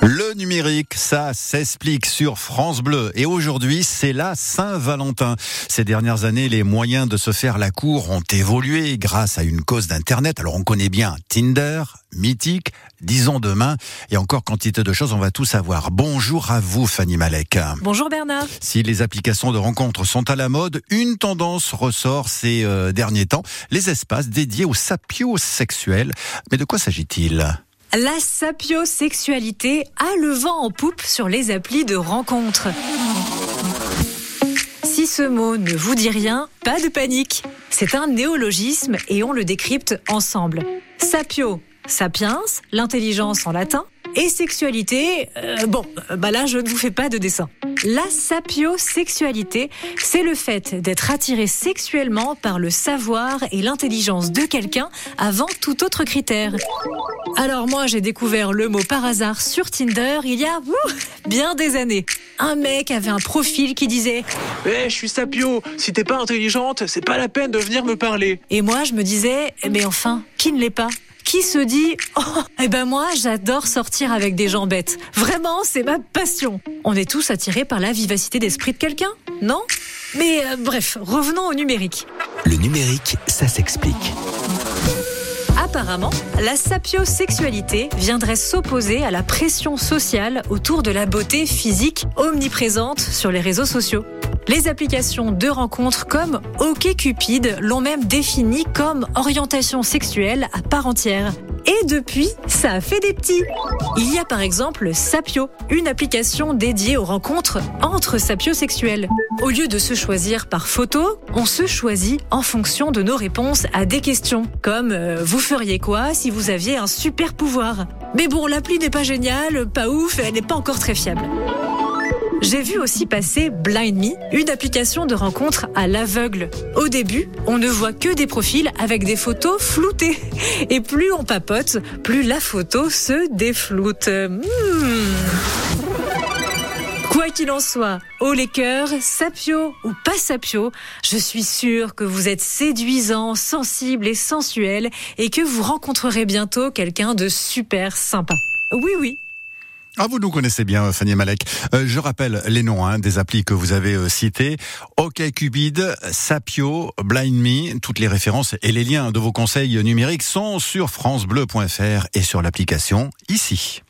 Le numérique, ça s'explique sur France Bleu. Et aujourd'hui, c'est la Saint-Valentin. Ces dernières années, les moyens de se faire la cour ont évolué grâce à une cause d'Internet. Alors on connaît bien Tinder, Mythique, disons demain, et encore quantité de choses, on va tout savoir. Bonjour à vous, Fanny Malek. Bonjour Bernard. Si les applications de rencontres sont à la mode, une tendance ressort ces euh, derniers temps, les espaces dédiés aux sapiosexuels. Mais de quoi s'agit-il? La sapiosexualité a le vent en poupe sur les applis de rencontres. Si ce mot ne vous dit rien, pas de panique. C'est un néologisme et on le décrypte ensemble. Sapio, sapiens, l'intelligence en latin, et sexualité, euh, bon, bah là je ne vous fais pas de dessin. La sapiosexualité, c'est le fait d'être attiré sexuellement par le savoir et l'intelligence de quelqu'un avant tout autre critère. Alors moi j'ai découvert le mot par hasard sur Tinder il y a bien des années. Un mec avait un profil qui disait Eh, je suis sapio, si t'es pas intelligente, c'est pas la peine de venir me parler. Et moi je me disais Mais enfin, qui ne l'est pas? Qui se dit Oh, eh ben moi, j'adore sortir avec des gens bêtes. Vraiment, c'est ma passion. On est tous attirés par la vivacité d'esprit de quelqu'un, non? Mais euh, bref, revenons au numérique. Le numérique, ça s'explique. Apparemment, la sapiosexualité viendrait s'opposer à la pression sociale autour de la beauté physique omniprésente sur les réseaux sociaux. Les applications de rencontres comme OkCupid l'ont même défini comme orientation sexuelle à part entière. Et depuis, ça a fait des petits. Il y a par exemple Sapio, une application dédiée aux rencontres entre sapiosexuels. Au lieu de se choisir par photo, on se choisit en fonction de nos réponses à des questions, comme euh, vous feriez quoi si vous aviez un super pouvoir? Mais bon, l'appli n'est pas géniale, pas ouf, elle n'est pas encore très fiable. J'ai vu aussi passer Blind Me, une application de rencontre à l'aveugle. Au début, on ne voit que des profils avec des photos floutées. Et plus on papote, plus la photo se défloute. Hmm. Quoi qu'il en soit, haut les cœurs, sapio ou pas sapio, je suis sûre que vous êtes séduisant, sensible et sensuel et que vous rencontrerez bientôt quelqu'un de super sympa. Oui, oui, ah, vous nous connaissez bien, Fanny Malek. Euh, je rappelle les noms hein, des applis que vous avez euh, cités. OkCupid, Sapio, Blind Me. Toutes les références et les liens de vos conseils numériques sont sur francebleu.fr et sur l'application ici.